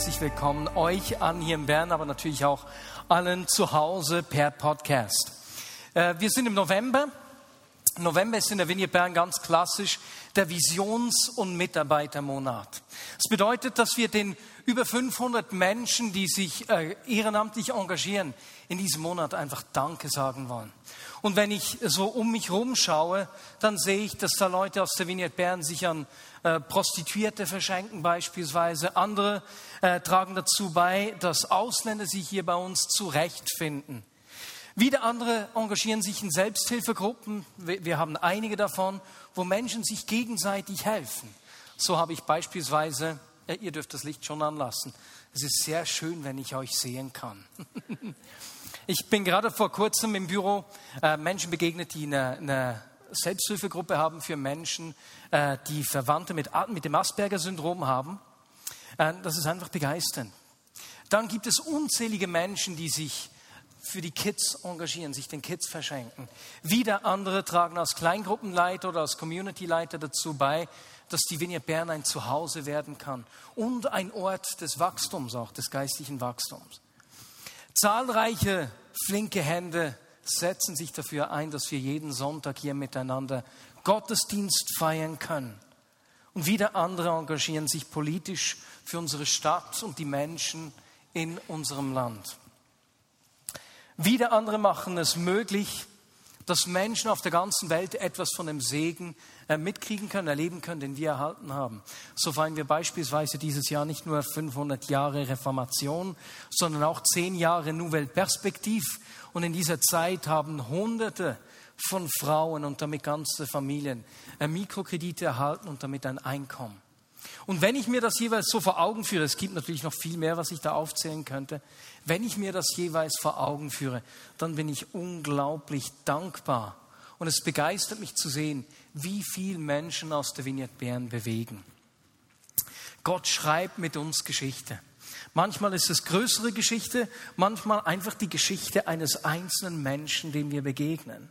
Herzlich willkommen euch an hier in Bern, aber natürlich auch allen zu Hause per Podcast. Äh, wir sind im November. November ist in der Vignette Bern ganz klassisch der Visions- und Mitarbeitermonat. Das bedeutet, dass wir den über 500 Menschen, die sich äh, ehrenamtlich engagieren, in diesem Monat einfach Danke sagen wollen. Und wenn ich so um mich herum schaue, dann sehe ich, dass da Leute aus der Vignette Bern sich an äh, Prostituierte verschenken beispielsweise. Andere äh, tragen dazu bei, dass Ausländer sich hier bei uns zurechtfinden. Wieder andere engagieren sich in Selbsthilfegruppen. Wir, wir haben einige davon, wo Menschen sich gegenseitig helfen. So habe ich beispielsweise, äh, ihr dürft das Licht schon anlassen. Es ist sehr schön, wenn ich euch sehen kann. Ich bin gerade vor kurzem im Büro äh, Menschen begegnet, die eine, eine Selbsthilfegruppe haben für Menschen, äh, die Verwandte mit, mit dem Asperger-Syndrom haben. Äh, das ist einfach begeisternd. Dann gibt es unzählige Menschen, die sich für die Kids engagieren, sich den Kids verschenken. Wieder andere tragen als Kleingruppenleiter oder als Communityleiter dazu bei, dass die Vignette Bern ein Zuhause werden kann und ein Ort des Wachstums, auch des geistlichen Wachstums. Zahlreiche flinke Hände setzen sich dafür ein, dass wir jeden Sonntag hier miteinander Gottesdienst feiern können. Und wieder andere engagieren sich politisch für unsere Stadt und die Menschen in unserem Land. Wieder andere machen es möglich, dass Menschen auf der ganzen Welt etwas von dem Segen mitkriegen können, erleben können, den wir erhalten haben. So feiern wir beispielsweise dieses Jahr nicht nur 500 Jahre Reformation, sondern auch 10 Jahre Nouvelle Perspektive. Und in dieser Zeit haben Hunderte von Frauen und damit ganze Familien äh, Mikrokredite erhalten und damit ein Einkommen. Und wenn ich mir das jeweils so vor Augen führe, es gibt natürlich noch viel mehr, was ich da aufzählen könnte, wenn ich mir das jeweils vor Augen führe, dann bin ich unglaublich dankbar. Und es begeistert mich zu sehen, wie viel Menschen aus der Vignette Bern bewegen. Gott schreibt mit uns Geschichte. Manchmal ist es größere Geschichte, manchmal einfach die Geschichte eines einzelnen Menschen, dem wir begegnen.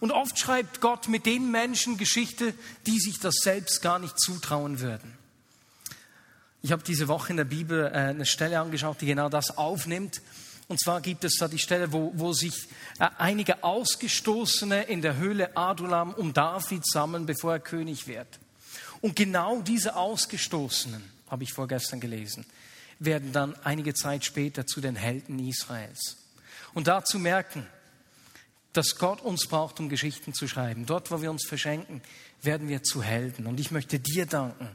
Und oft schreibt Gott mit den Menschen Geschichte, die sich das selbst gar nicht zutrauen würden. Ich habe diese Woche in der Bibel äh, eine Stelle angeschaut, die genau das aufnimmt. Und zwar gibt es da die Stelle, wo, wo sich äh, einige Ausgestoßene in der Höhle Adulam um David sammeln, bevor er König wird. Und genau diese Ausgestoßenen, habe ich vorgestern gelesen, werden dann einige Zeit später zu den Helden Israels. Und dazu merken, dass Gott uns braucht, um Geschichten zu schreiben. Dort, wo wir uns verschenken, werden wir zu Helden. Und ich möchte dir danken.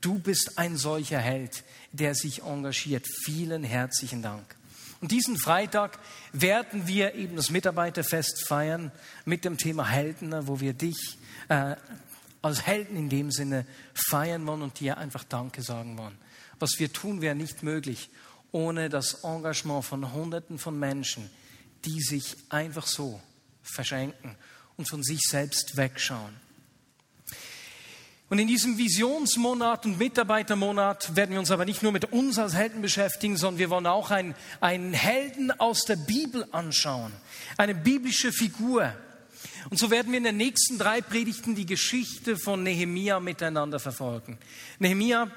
Du bist ein solcher Held, der sich engagiert. Vielen herzlichen Dank. Und diesen Freitag werden wir eben das Mitarbeiterfest feiern mit dem Thema Helden, wo wir dich äh, als Helden in dem Sinne feiern wollen und dir einfach Danke sagen wollen. Was wir tun, wäre nicht möglich ohne das Engagement von Hunderten von Menschen, die sich einfach so verschenken und von sich selbst wegschauen. Und in diesem Visionsmonat und Mitarbeitermonat werden wir uns aber nicht nur mit uns als Helden beschäftigen, sondern wir wollen auch einen, einen Helden aus der Bibel anschauen, eine biblische Figur. Und so werden wir in den nächsten drei Predigten die Geschichte von Nehemia miteinander verfolgen. Nehemia,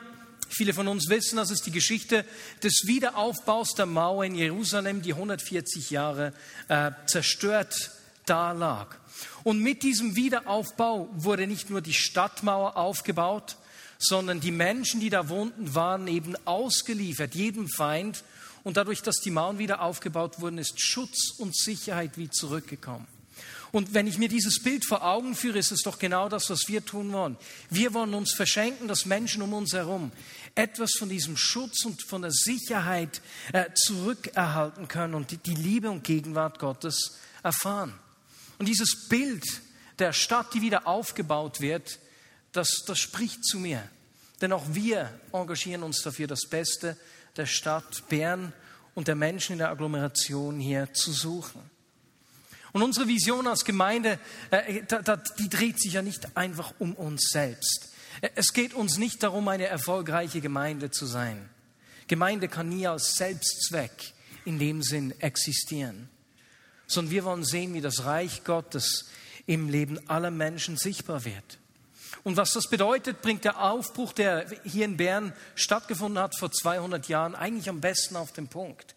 viele von uns wissen, das ist die Geschichte des Wiederaufbaus der Mauer in Jerusalem, die 140 Jahre äh, zerstört da lag. Und mit diesem Wiederaufbau wurde nicht nur die Stadtmauer aufgebaut, sondern die Menschen, die da wohnten, waren eben ausgeliefert jedem Feind. Und dadurch, dass die Mauern wieder aufgebaut wurden, ist Schutz und Sicherheit wie zurückgekommen. Und wenn ich mir dieses Bild vor Augen führe, ist es doch genau das, was wir tun wollen. Wir wollen uns verschenken, dass Menschen um uns herum etwas von diesem Schutz und von der Sicherheit äh, zurückerhalten können und die, die Liebe und Gegenwart Gottes erfahren. Und dieses Bild der Stadt, die wieder aufgebaut wird, das, das spricht zu mir. Denn auch wir engagieren uns dafür, das Beste der Stadt Bern und der Menschen in der Agglomeration hier zu suchen. Und unsere Vision als Gemeinde, äh, die dreht sich ja nicht einfach um uns selbst. Es geht uns nicht darum, eine erfolgreiche Gemeinde zu sein. Gemeinde kann nie als Selbstzweck in dem Sinn existieren, sondern wir wollen sehen, wie das Reich Gottes im Leben aller Menschen sichtbar wird. Und was das bedeutet, bringt der Aufbruch, der hier in Bern stattgefunden hat vor 200 Jahren, eigentlich am besten auf den Punkt.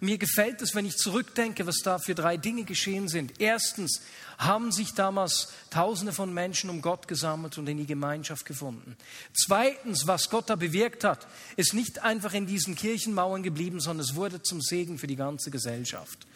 Mir gefällt es, wenn ich zurückdenke, was da für drei Dinge geschehen sind. Erstens haben sich damals Tausende von Menschen um Gott gesammelt und in die Gemeinschaft gefunden. Zweitens, was Gott da bewirkt hat, ist nicht einfach in diesen Kirchenmauern geblieben, sondern es wurde zum Segen für die ganze Gesellschaft.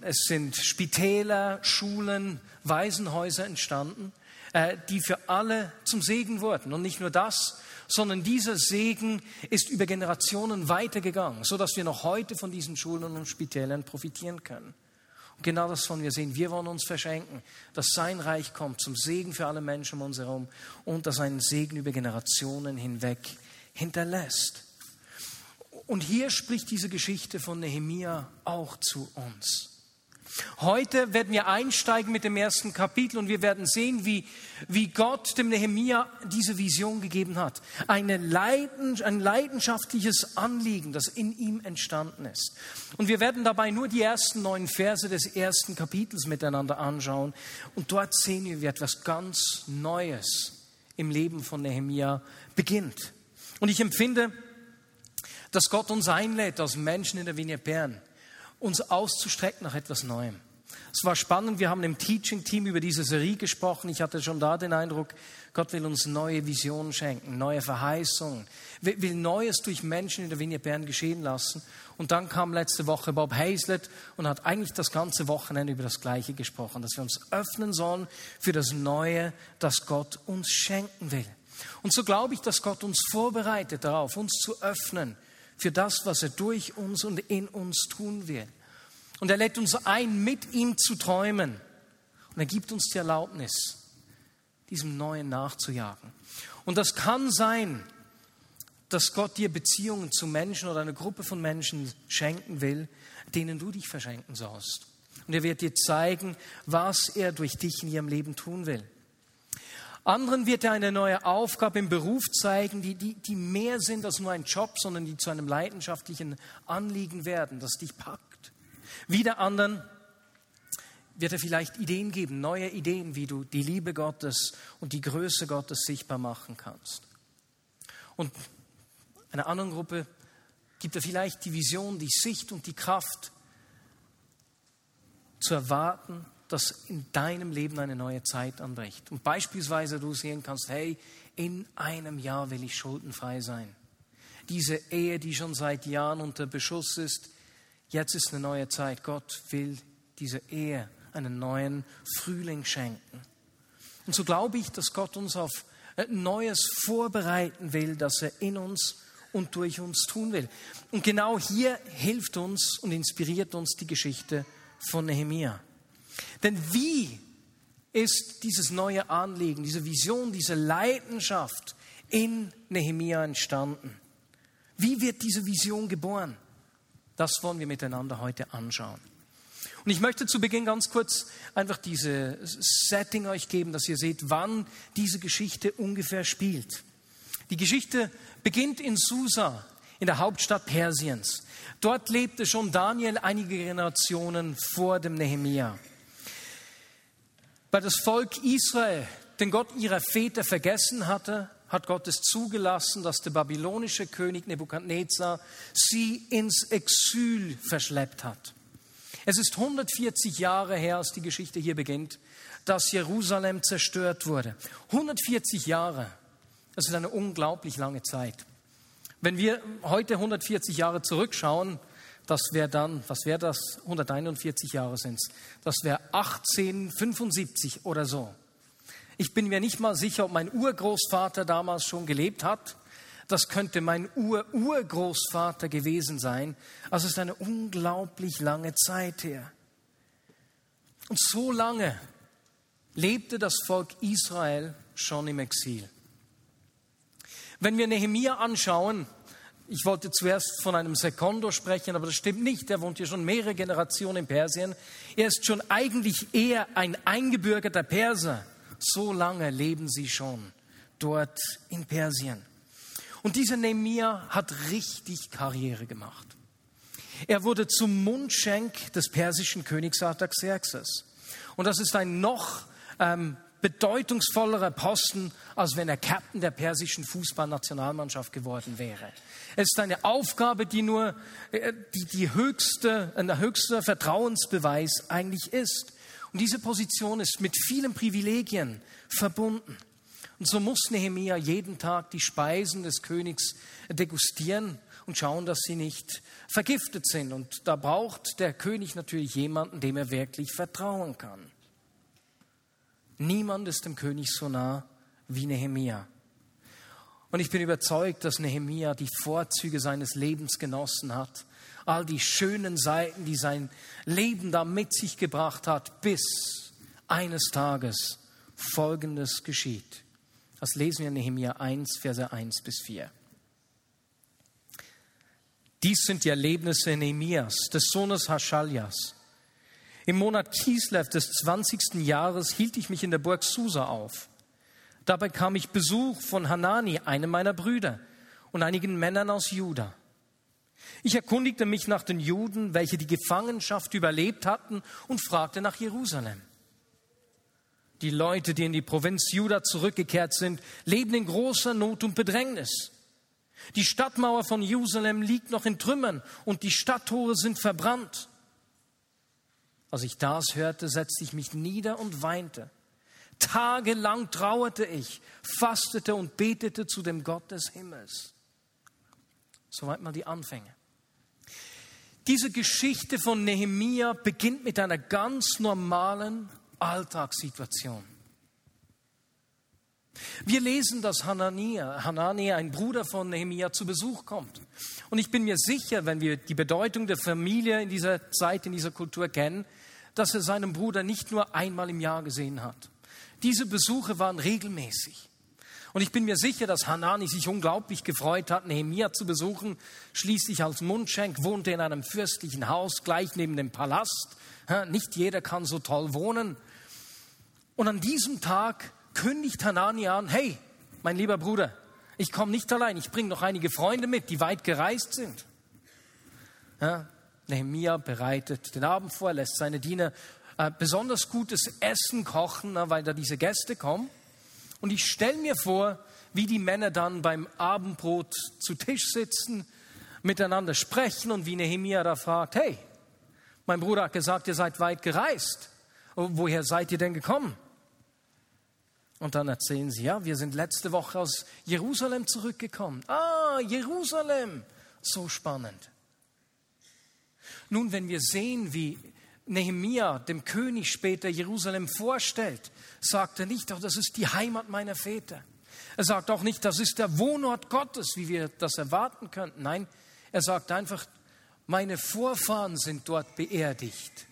Es sind Spitäler, Schulen, Waisenhäuser entstanden, äh, die für alle zum Segen wurden. Und nicht nur das, sondern dieser Segen ist über Generationen weitergegangen, so dass wir noch heute von diesen Schulen und Spitälern profitieren können. Und genau das wollen wir sehen. Wir wollen uns verschenken, dass sein Reich kommt zum Segen für alle Menschen um uns herum und dass ein Segen über Generationen hinweg hinterlässt. Und hier spricht diese Geschichte von Nehemia auch zu uns. Heute werden wir einsteigen mit dem ersten Kapitel und wir werden sehen, wie, wie Gott dem Nehemia diese Vision gegeben hat. Eine Leiden, ein leidenschaftliches Anliegen, das in ihm entstanden ist. Und wir werden dabei nur die ersten neun Verse des ersten Kapitels miteinander anschauen. Und dort sehen wir, wie etwas ganz Neues im Leben von Nehemia beginnt. Und ich empfinde, dass Gott uns einlädt als Menschen in der Vinie Bern uns auszustrecken nach etwas Neuem. Es war spannend, wir haben im Teaching-Team über diese Serie gesprochen. Ich hatte schon da den Eindruck, Gott will uns neue Visionen schenken, neue Verheißungen, will Neues durch Menschen in der Vinie Bern geschehen lassen. Und dann kam letzte Woche Bob Hazlett und hat eigentlich das ganze Wochenende über das Gleiche gesprochen, dass wir uns öffnen sollen für das Neue, das Gott uns schenken will. Und so glaube ich, dass Gott uns vorbereitet darauf, uns zu öffnen für das, was er durch uns und in uns tun will. Und er lädt uns ein, mit ihm zu träumen. Und er gibt uns die Erlaubnis, diesem Neuen nachzujagen. Und das kann sein, dass Gott dir Beziehungen zu Menschen oder eine Gruppe von Menschen schenken will, denen du dich verschenken sollst. Und er wird dir zeigen, was er durch dich in ihrem Leben tun will. Anderen wird er eine neue Aufgabe im Beruf zeigen, die, die, die mehr sind als nur ein Job, sondern die zu einem leidenschaftlichen Anliegen werden, das dich packt. Wieder anderen wird er vielleicht Ideen geben, neue Ideen, wie du die Liebe Gottes und die Größe Gottes sichtbar machen kannst. Und einer anderen Gruppe gibt er vielleicht die Vision, die Sicht und die Kraft zu erwarten, dass in deinem Leben eine neue Zeit anbricht. Und beispielsweise du sehen kannst, hey, in einem Jahr will ich schuldenfrei sein. Diese Ehe, die schon seit Jahren unter Beschuss ist, jetzt ist eine neue Zeit. Gott will diese Ehe einen neuen Frühling schenken. Und so glaube ich, dass Gott uns auf Neues vorbereiten will, dass er in uns und durch uns tun will. Und genau hier hilft uns und inspiriert uns die Geschichte von Nehemiah. Denn wie ist dieses neue Anliegen, diese Vision, diese Leidenschaft in Nehemia entstanden? Wie wird diese Vision geboren? Das wollen wir miteinander heute anschauen. Und ich möchte zu Beginn ganz kurz einfach diese Setting euch geben, dass ihr seht, wann diese Geschichte ungefähr spielt. Die Geschichte beginnt in Susa, in der Hauptstadt Persiens. Dort lebte schon Daniel einige Generationen vor dem Nehemia. Weil das Volk Israel den Gott ihrer Väter vergessen hatte, hat Gott es zugelassen, dass der babylonische König Nebukadnezar sie ins Exil verschleppt hat. Es ist 140 Jahre her, als die Geschichte hier beginnt, dass Jerusalem zerstört wurde. 140 Jahre, das ist eine unglaublich lange Zeit. Wenn wir heute 140 Jahre zurückschauen, das wäre dann, was wäre das? 141 Jahre sind es. Das wäre 1875 oder so. Ich bin mir nicht mal sicher, ob mein Urgroßvater damals schon gelebt hat. Das könnte mein Ur-Urgroßvater gewesen sein. Also es ist eine unglaublich lange Zeit her. Und so lange lebte das Volk Israel schon im Exil. Wenn wir Nehemia anschauen, ich wollte zuerst von einem Sekondo sprechen, aber das stimmt nicht. Er wohnt hier schon mehrere Generationen in Persien. Er ist schon eigentlich eher ein eingebürgerter Perser. So lange leben sie schon dort in Persien. Und dieser Nehemiah hat richtig Karriere gemacht. Er wurde zum Mundschenk des persischen Königs Artaxerxes. Und das ist ein noch ähm, bedeutungsvollerer Posten, als wenn er Captain der persischen Fußballnationalmannschaft geworden wäre. Es ist eine Aufgabe, die nur äh, die, die höchste, ein höchster Vertrauensbeweis eigentlich ist. Und diese Position ist mit vielen Privilegien verbunden. Und so muss Nehemia jeden Tag die Speisen des Königs degustieren und schauen, dass sie nicht vergiftet sind. Und da braucht der König natürlich jemanden, dem er wirklich vertrauen kann. Niemand ist dem König so nah wie Nehemia. Und ich bin überzeugt, dass Nehemia die Vorzüge seines Lebens genossen hat. All die schönen Seiten, die sein Leben da mit sich gebracht hat, bis eines Tages Folgendes geschieht. Das lesen wir in Nehemia 1, Verse 1 bis 4. Dies sind die Erlebnisse Nehemias, des Sohnes Haschaljas. Im Monat Kislev des 20. Jahres hielt ich mich in der Burg Susa auf. Dabei kam ich Besuch von Hanani, einem meiner Brüder, und einigen Männern aus Juda. Ich erkundigte mich nach den Juden, welche die Gefangenschaft überlebt hatten, und fragte nach Jerusalem. Die Leute, die in die Provinz Juda zurückgekehrt sind, leben in großer Not und Bedrängnis. Die Stadtmauer von Jerusalem liegt noch in Trümmern und die Stadttore sind verbrannt. Als ich das hörte, setzte ich mich nieder und weinte. Tagelang trauerte ich, fastete und betete zu dem Gott des Himmels. Soweit mal die Anfänge. Diese Geschichte von Nehemia beginnt mit einer ganz normalen Alltagssituation. Wir lesen, dass Hanania, Hanania, ein Bruder von Nehemia, zu Besuch kommt. Und ich bin mir sicher, wenn wir die Bedeutung der Familie in dieser Zeit, in dieser Kultur kennen, dass er seinen Bruder nicht nur einmal im Jahr gesehen hat. Diese Besuche waren regelmäßig. Und ich bin mir sicher, dass Hanani sich unglaublich gefreut hat, Nehemia zu besuchen. Schließlich als Mundschenk wohnte er in einem fürstlichen Haus gleich neben dem Palast. Nicht jeder kann so toll wohnen. Und an diesem Tag kündigt Hanani an, hey, mein lieber Bruder, ich komme nicht allein, ich bringe noch einige Freunde mit, die weit gereist sind. Ja, Nehemia bereitet den Abend vor, lässt seine Diener äh, besonders gutes Essen kochen, na, weil da diese Gäste kommen. Und ich stelle mir vor, wie die Männer dann beim Abendbrot zu Tisch sitzen, miteinander sprechen und wie Nehemia da fragt, hey, mein Bruder hat gesagt, ihr seid weit gereist. Woher seid ihr denn gekommen? Und dann erzählen sie, ja, wir sind letzte Woche aus Jerusalem zurückgekommen. Ah, Jerusalem. So spannend. Nun, wenn wir sehen, wie Nehemia dem König später Jerusalem vorstellt, sagt er nicht, oh, das ist die Heimat meiner Väter. Er sagt auch nicht, das ist der Wohnort Gottes, wie wir das erwarten könnten. Nein, er sagt einfach, meine Vorfahren sind dort beerdigt.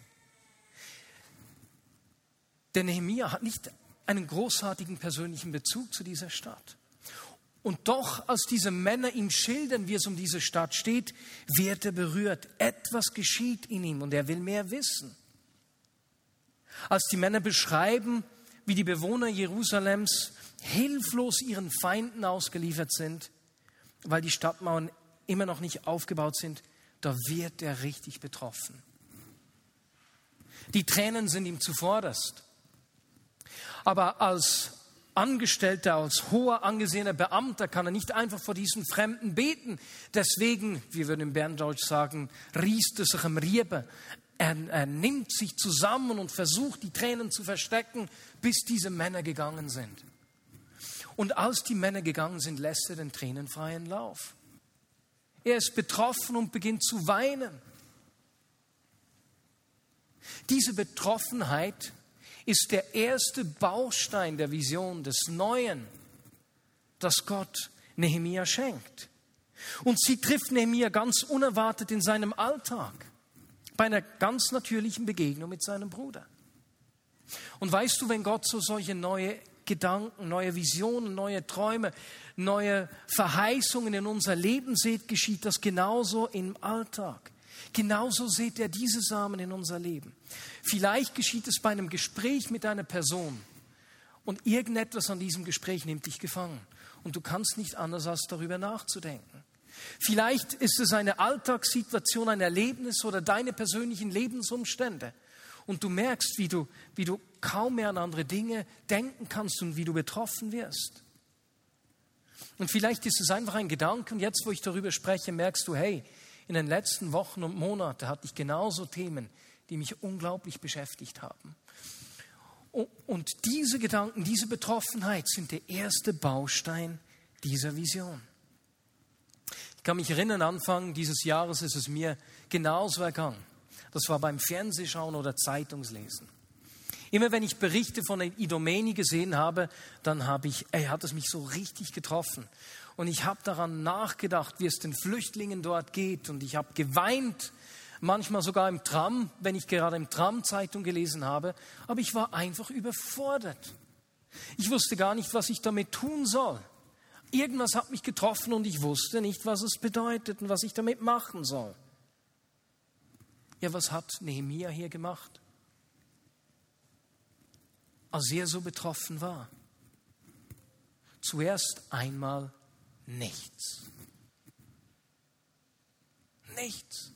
Denn Nehemia hat nicht einen großartigen persönlichen Bezug zu dieser Stadt. Und doch, als diese Männer ihm schildern, wie es um diese Stadt steht, wird er berührt. Etwas geschieht in ihm und er will mehr wissen. Als die Männer beschreiben, wie die Bewohner Jerusalems hilflos ihren Feinden ausgeliefert sind, weil die Stadtmauern immer noch nicht aufgebaut sind, da wird er richtig betroffen. Die Tränen sind ihm zuvorderst. Aber als Angestellter, als hoher angesehener Beamter kann er nicht einfach vor diesen Fremden beten. Deswegen, wir würden im Berndeutsch sagen, riest es sich im Riebe. Er, er nimmt sich zusammen und versucht, die Tränen zu verstecken, bis diese Männer gegangen sind. Und als die Männer gegangen sind, lässt er den Tränen freien Lauf. Er ist betroffen und beginnt zu weinen. Diese Betroffenheit ist der erste Baustein der Vision des Neuen, das Gott Nehemia schenkt. Und sie trifft Nehemia ganz unerwartet in seinem Alltag, bei einer ganz natürlichen Begegnung mit seinem Bruder. Und weißt du, wenn Gott so solche neue Gedanken, neue Visionen, neue Träume, neue Verheißungen in unser Leben seht, geschieht das genauso im Alltag. Genauso seht er diese Samen in unser Leben. Vielleicht geschieht es bei einem Gespräch mit einer Person und irgendetwas an diesem Gespräch nimmt dich gefangen und du kannst nicht anders als darüber nachzudenken. Vielleicht ist es eine Alltagssituation, ein Erlebnis oder deine persönlichen Lebensumstände und du merkst, wie du, wie du kaum mehr an andere Dinge denken kannst und wie du betroffen wirst. Und vielleicht ist es einfach ein Gedanke und jetzt, wo ich darüber spreche, merkst du, hey, in den letzten Wochen und Monaten hatte ich genauso Themen, die mich unglaublich beschäftigt haben. Und diese Gedanken, diese Betroffenheit sind der erste Baustein dieser Vision. Ich kann mich erinnern, Anfang dieses Jahres ist es mir genauso ergangen. Das war beim Fernsehschauen oder Zeitungslesen. Immer wenn ich Berichte von Idomeni gesehen habe, dann habe ich, ey, hat es mich so richtig getroffen. Und ich habe daran nachgedacht, wie es den Flüchtlingen dort geht. Und ich habe geweint, manchmal sogar im Tram, wenn ich gerade im Tram Zeitung gelesen habe. Aber ich war einfach überfordert. Ich wusste gar nicht, was ich damit tun soll. Irgendwas hat mich getroffen und ich wusste nicht, was es bedeutet und was ich damit machen soll. Ja, was hat Nehemia hier gemacht? Als er so betroffen war. Zuerst einmal nichts. Nichts.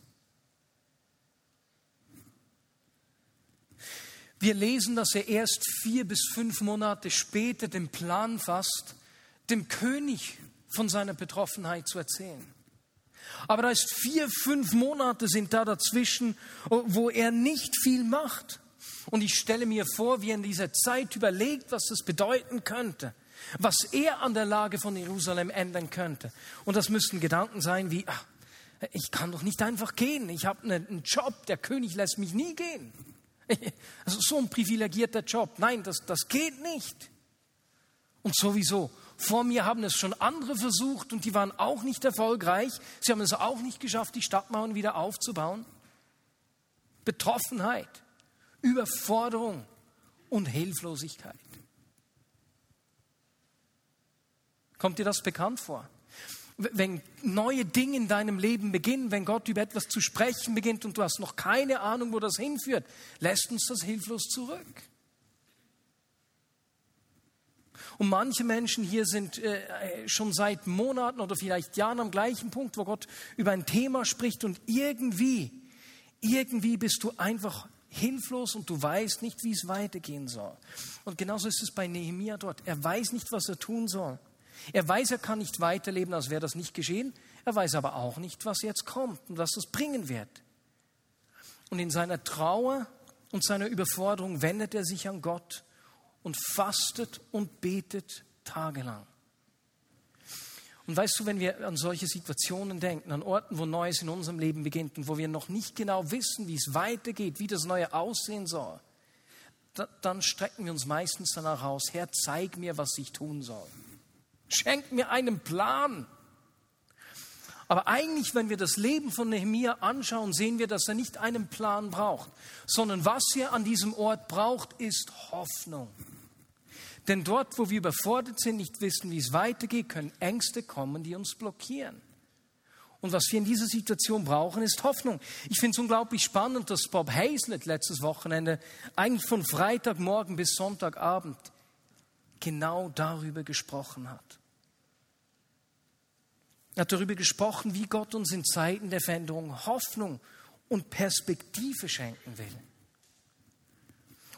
Wir lesen, dass er erst vier bis fünf Monate später den Plan fasst, dem König von seiner Betroffenheit zu erzählen. Aber da ist vier, fünf Monate sind da dazwischen, wo er nicht viel macht. Und ich stelle mir vor, wie er in dieser Zeit überlegt, was das bedeuten könnte, was er an der Lage von Jerusalem ändern könnte. Und das müssten Gedanken sein wie, ach, ich kann doch nicht einfach gehen, ich habe einen Job, der König lässt mich nie gehen. Also so ein privilegierter Job, nein, das, das geht nicht. Und sowieso, vor mir haben es schon andere versucht und die waren auch nicht erfolgreich. Sie haben es auch nicht geschafft, die Stadtmauern wieder aufzubauen. Betroffenheit, Überforderung und Hilflosigkeit. Kommt dir das bekannt vor? Wenn neue Dinge in deinem Leben beginnen, wenn Gott über etwas zu sprechen beginnt und du hast noch keine Ahnung, wo das hinführt, lässt uns das hilflos zurück. Und manche Menschen hier sind äh, schon seit Monaten oder vielleicht Jahren am gleichen Punkt, wo Gott über ein Thema spricht und irgendwie, irgendwie bist du einfach hilflos und du weißt nicht, wie es weitergehen soll. Und genauso ist es bei Nehemia dort. Er weiß nicht, was er tun soll. Er weiß, er kann nicht weiterleben, als wäre das nicht geschehen. Er weiß aber auch nicht, was jetzt kommt und was das bringen wird. Und in seiner Trauer und seiner Überforderung wendet er sich an Gott und fastet und betet tagelang. Und weißt du, wenn wir an solche Situationen denken, an Orten, wo Neues in unserem Leben beginnt und wo wir noch nicht genau wissen, wie es weitergeht, wie das Neue aussehen soll, dann strecken wir uns meistens danach aus, Herr, zeig mir, was ich tun soll. Schenk mir einen Plan. Aber eigentlich, wenn wir das Leben von Nehemia anschauen, sehen wir, dass er nicht einen Plan braucht, sondern was er an diesem Ort braucht, ist Hoffnung. Denn dort, wo wir überfordert sind, nicht wissen, wie es weitergeht, können Ängste kommen, die uns blockieren. Und was wir in dieser Situation brauchen, ist Hoffnung. Ich finde es unglaublich spannend, dass Bob Hazlett letztes Wochenende eigentlich von Freitagmorgen bis Sonntagabend genau darüber gesprochen hat. Er hat darüber gesprochen, wie Gott uns in Zeiten der Veränderung Hoffnung und Perspektive schenken will.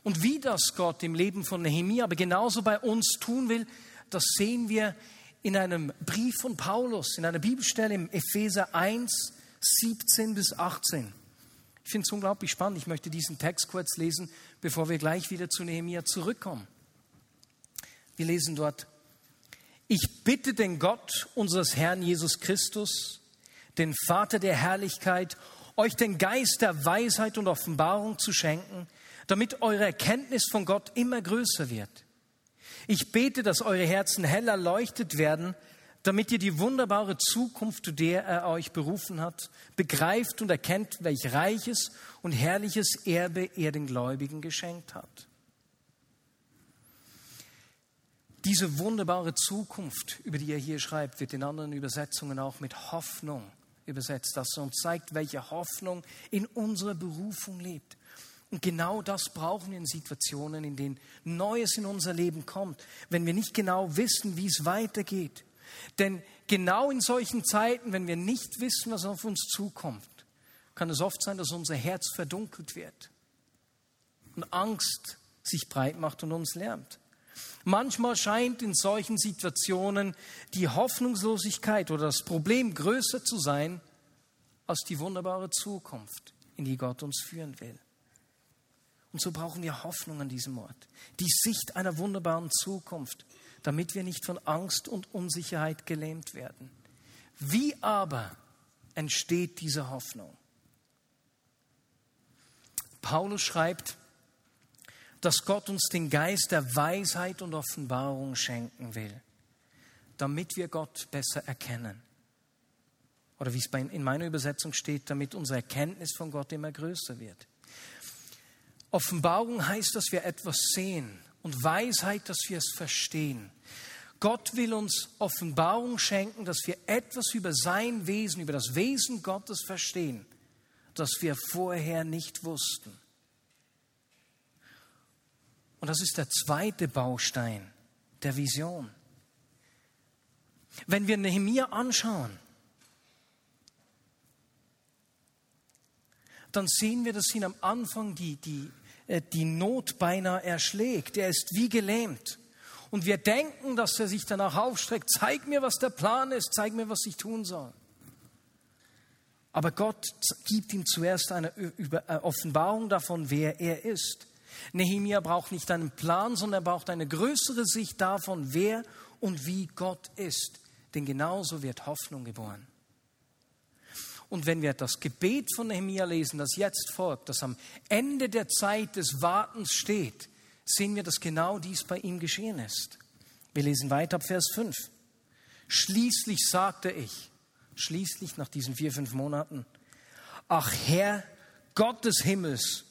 Und wie das Gott im Leben von Nehemiah, aber genauso bei uns tun will, das sehen wir in einem Brief von Paulus, in einer Bibelstelle im Epheser 1, 17 bis 18. Ich finde es unglaublich spannend. Ich möchte diesen Text kurz lesen, bevor wir gleich wieder zu Nehemiah zurückkommen. Wir lesen dort, ich bitte den Gott unseres Herrn Jesus Christus, den Vater der Herrlichkeit, euch den Geist der Weisheit und Offenbarung zu schenken, damit eure Erkenntnis von Gott immer größer wird. Ich bete, dass eure Herzen heller leuchtet werden, damit ihr die wunderbare Zukunft, zu der er euch berufen hat, begreift und erkennt, welch reiches und herrliches Erbe er den Gläubigen geschenkt hat. Diese wunderbare Zukunft, über die er hier schreibt, wird in anderen Übersetzungen auch mit Hoffnung übersetzt, dass er uns zeigt, welche Hoffnung in unserer Berufung lebt. Und genau das brauchen wir in Situationen, in denen Neues in unser Leben kommt, wenn wir nicht genau wissen, wie es weitergeht. Denn genau in solchen Zeiten, wenn wir nicht wissen, was auf uns zukommt, kann es oft sein, dass unser Herz verdunkelt wird und Angst sich breit macht und uns lärmt. Manchmal scheint in solchen Situationen die Hoffnungslosigkeit oder das Problem größer zu sein als die wunderbare Zukunft, in die Gott uns führen will. Und so brauchen wir Hoffnung an diesem Ort, die Sicht einer wunderbaren Zukunft, damit wir nicht von Angst und Unsicherheit gelähmt werden. Wie aber entsteht diese Hoffnung? Paulus schreibt, dass Gott uns den Geist der Weisheit und Offenbarung schenken will, damit wir Gott besser erkennen. Oder wie es in meiner Übersetzung steht, damit unsere Erkenntnis von Gott immer größer wird. Offenbarung heißt, dass wir etwas sehen und Weisheit, dass wir es verstehen. Gott will uns Offenbarung schenken, dass wir etwas über sein Wesen, über das Wesen Gottes verstehen, das wir vorher nicht wussten. Und das ist der zweite Baustein der Vision. Wenn wir Nehemia anschauen, dann sehen wir, dass ihn am Anfang die, die, äh, die Not beinahe erschlägt. Er ist wie gelähmt. Und wir denken, dass er sich danach aufstreckt, zeig mir, was der Plan ist, zeig mir, was ich tun soll. Aber Gott gibt ihm zuerst eine äh, Offenbarung davon, wer er ist. Nehemia braucht nicht einen Plan, sondern er braucht eine größere Sicht davon, wer und wie Gott ist. Denn genauso wird Hoffnung geboren. Und wenn wir das Gebet von Nehemia lesen, das jetzt folgt, das am Ende der Zeit des Wartens steht, sehen wir, dass genau dies bei ihm geschehen ist. Wir lesen weiter ab Vers 5. Schließlich sagte ich, schließlich nach diesen vier, fünf Monaten, ach Herr, Gott des Himmels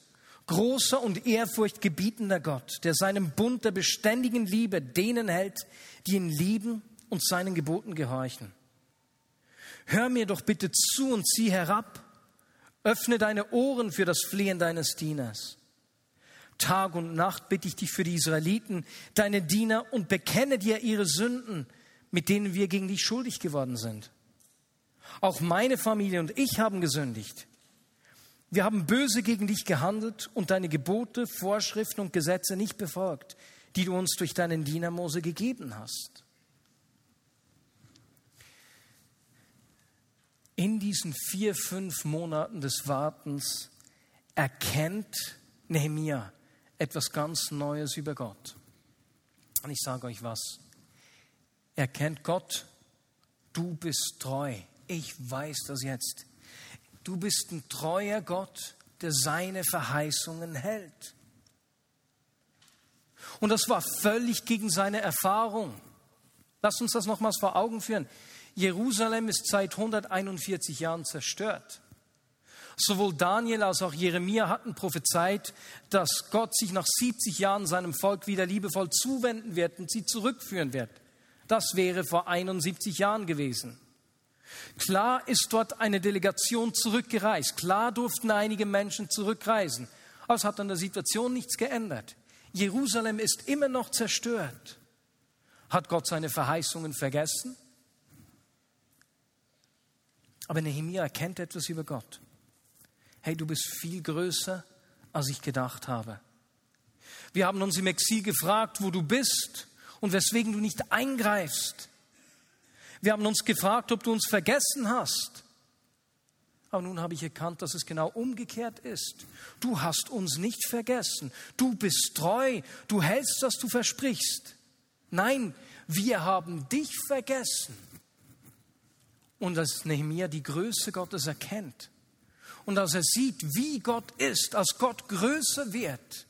großer und ehrfurchtgebietender Gott, der seinem Bund der beständigen Liebe denen hält, die ihn lieben und seinen Geboten gehorchen. Hör mir doch bitte zu und zieh herab. Öffne deine Ohren für das Flehen deines Dieners. Tag und Nacht bitte ich dich für die Israeliten, deine Diener, und bekenne dir ihre Sünden, mit denen wir gegen dich schuldig geworden sind. Auch meine Familie und ich haben gesündigt. Wir haben böse gegen dich gehandelt und deine Gebote, Vorschriften und Gesetze nicht befolgt, die du uns durch deinen Diener Mose gegeben hast. In diesen vier, fünf Monaten des Wartens erkennt Nehemia etwas ganz Neues über Gott. Und ich sage euch was. Erkennt Gott, du bist treu. Ich weiß das jetzt. Du bist ein treuer Gott, der seine Verheißungen hält. Und das war völlig gegen seine Erfahrung. Lass uns das nochmals vor Augen führen. Jerusalem ist seit 141 Jahren zerstört. Sowohl Daniel als auch Jeremia hatten prophezeit, dass Gott sich nach 70 Jahren seinem Volk wieder liebevoll zuwenden wird und sie zurückführen wird. Das wäre vor 71 Jahren gewesen. Klar ist dort eine Delegation zurückgereist. Klar durften einige Menschen zurückreisen. Aber es hat an der Situation nichts geändert. Jerusalem ist immer noch zerstört. Hat Gott seine Verheißungen vergessen? Aber Nehemiah erkennt etwas über Gott. Hey, du bist viel größer, als ich gedacht habe. Wir haben uns im Exil gefragt, wo du bist und weswegen du nicht eingreifst. Wir haben uns gefragt, ob du uns vergessen hast. Aber nun habe ich erkannt, dass es genau umgekehrt ist. Du hast uns nicht vergessen. Du bist treu. Du hältst, was du versprichst. Nein, wir haben dich vergessen. Und als Nehemiah die Größe Gottes erkennt und als er sieht, wie Gott ist, als Gott größer wird,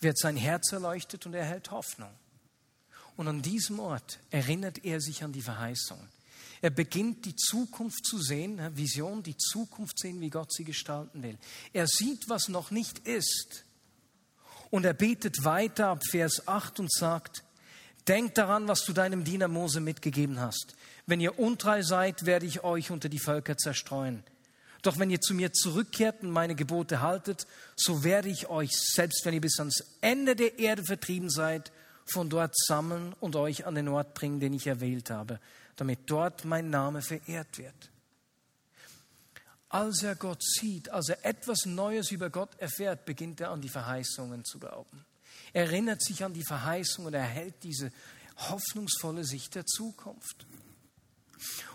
wird sein Herz erleuchtet und er hält Hoffnung. Und an diesem Ort erinnert er sich an die Verheißung. Er beginnt die Zukunft zu sehen, Vision, die Zukunft sehen, wie Gott sie gestalten will. Er sieht, was noch nicht ist. Und er betet weiter ab Vers 8 und sagt, Denk daran, was du deinem Diener Mose mitgegeben hast. Wenn ihr untreu seid, werde ich euch unter die Völker zerstreuen. Doch wenn ihr zu mir zurückkehrt und meine Gebote haltet, so werde ich euch, selbst wenn ihr bis ans Ende der Erde vertrieben seid, von dort sammeln und euch an den Ort bringen, den ich erwählt habe, damit dort mein Name verehrt wird. Als er Gott sieht, als er etwas Neues über Gott erfährt, beginnt er an die Verheißungen zu glauben. Er erinnert sich an die Verheißung und erhält diese hoffnungsvolle Sicht der Zukunft.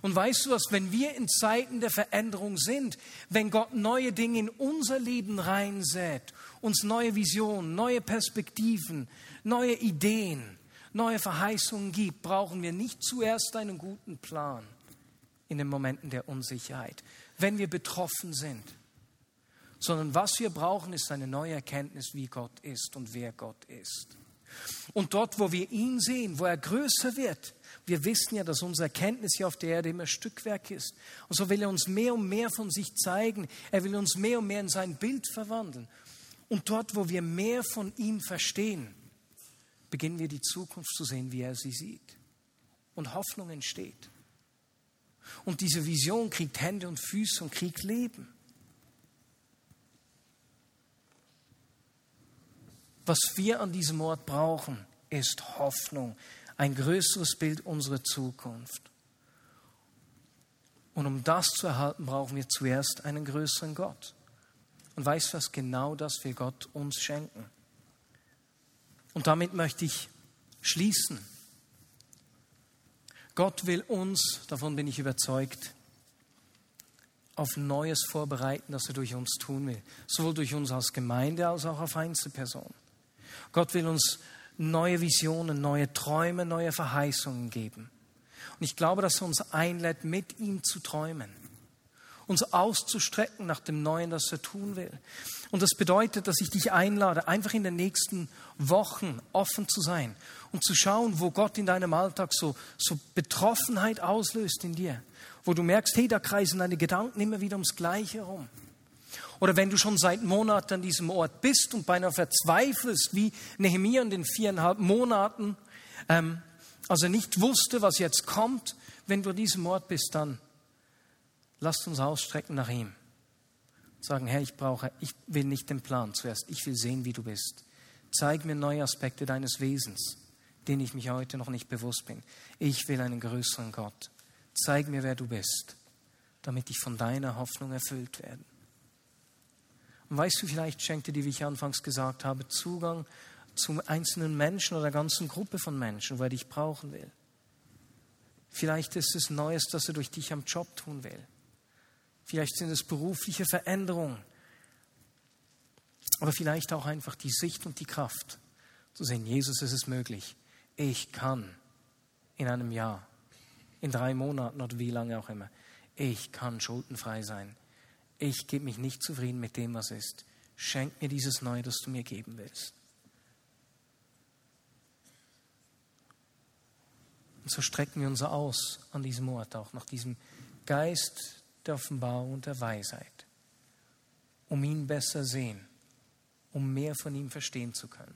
Und weißt du was, wenn wir in Zeiten der Veränderung sind, wenn Gott neue Dinge in unser Leben reinsät, uns neue Visionen, neue Perspektiven, neue Ideen, neue Verheißungen gibt, brauchen wir nicht zuerst einen guten Plan in den Momenten der Unsicherheit, wenn wir betroffen sind, sondern was wir brauchen, ist eine neue Erkenntnis, wie Gott ist und wer Gott ist. Und dort, wo wir ihn sehen, wo er größer wird, wir wissen ja, dass unsere Erkenntnis hier auf der Erde immer Stückwerk ist. Und so will er uns mehr und mehr von sich zeigen. Er will uns mehr und mehr in sein Bild verwandeln. Und dort, wo wir mehr von ihm verstehen, beginnen wir die Zukunft zu sehen, wie er sie sieht. Und Hoffnung entsteht. Und diese Vision kriegt Hände und Füße und kriegt Leben. Was wir an diesem Ort brauchen, ist Hoffnung, ein größeres Bild unserer Zukunft. Und um das zu erhalten, brauchen wir zuerst einen größeren Gott. Und weißt du was? Genau das will Gott uns schenken. Und damit möchte ich schließen. Gott will uns, davon bin ich überzeugt, auf Neues vorbereiten, das er durch uns tun will. Sowohl durch uns als Gemeinde als auch auf Einzelpersonen. Gott will uns neue Visionen, neue Träume, neue Verheißungen geben. Und ich glaube, dass er uns einlädt, mit ihm zu träumen, uns auszustrecken nach dem Neuen, das er tun will. Und das bedeutet, dass ich dich einlade, einfach in den nächsten Wochen offen zu sein und zu schauen, wo Gott in deinem Alltag so, so Betroffenheit auslöst in dir, wo du merkst, hey, da kreisen deine Gedanken immer wieder ums Gleiche herum. Oder wenn du schon seit Monaten an diesem Ort bist und beinahe verzweifelst, wie Nehemiah in den viereinhalb Monaten, ähm, also nicht wusste, was jetzt kommt, wenn du an diesem Ort bist, dann lasst uns ausstrecken nach ihm. Sagen, Herr, ich brauche, ich will nicht den Plan zuerst, ich will sehen, wie du bist. Zeig mir neue Aspekte deines Wesens, denen ich mich heute noch nicht bewusst bin. Ich will einen größeren Gott. Zeig mir, wer du bist, damit ich von deiner Hoffnung erfüllt werde. Und weißt du, vielleicht schenkt dir, wie ich anfangs gesagt habe, Zugang zu einzelnen Menschen oder ganzen Gruppe von Menschen, wo er dich brauchen will. Vielleicht ist es Neues, das er durch dich am Job tun will. Vielleicht sind es berufliche Veränderungen. Aber vielleicht auch einfach die Sicht und die Kraft zu sehen, Jesus, es ist möglich. Ich kann in einem Jahr, in drei Monaten oder wie lange auch immer, ich kann schuldenfrei sein ich gebe mich nicht zufrieden mit dem, was ist. Schenk mir dieses Neue, das du mir geben willst. Und so strecken wir uns aus an diesem Ort auch nach diesem Geist der Offenbarung und der Weisheit, um ihn besser sehen, um mehr von ihm verstehen zu können.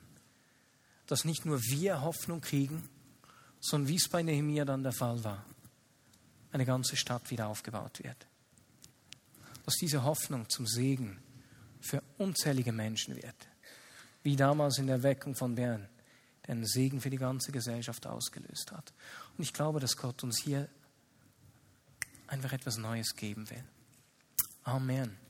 Dass nicht nur wir Hoffnung kriegen, sondern wie es bei Nehemiah dann der Fall war, eine ganze Stadt wieder aufgebaut wird dass diese Hoffnung zum Segen für unzählige Menschen wird. Wie damals in der Weckung von Bern, der einen Segen für die ganze Gesellschaft ausgelöst hat. Und ich glaube, dass Gott uns hier einfach etwas Neues geben will. Amen.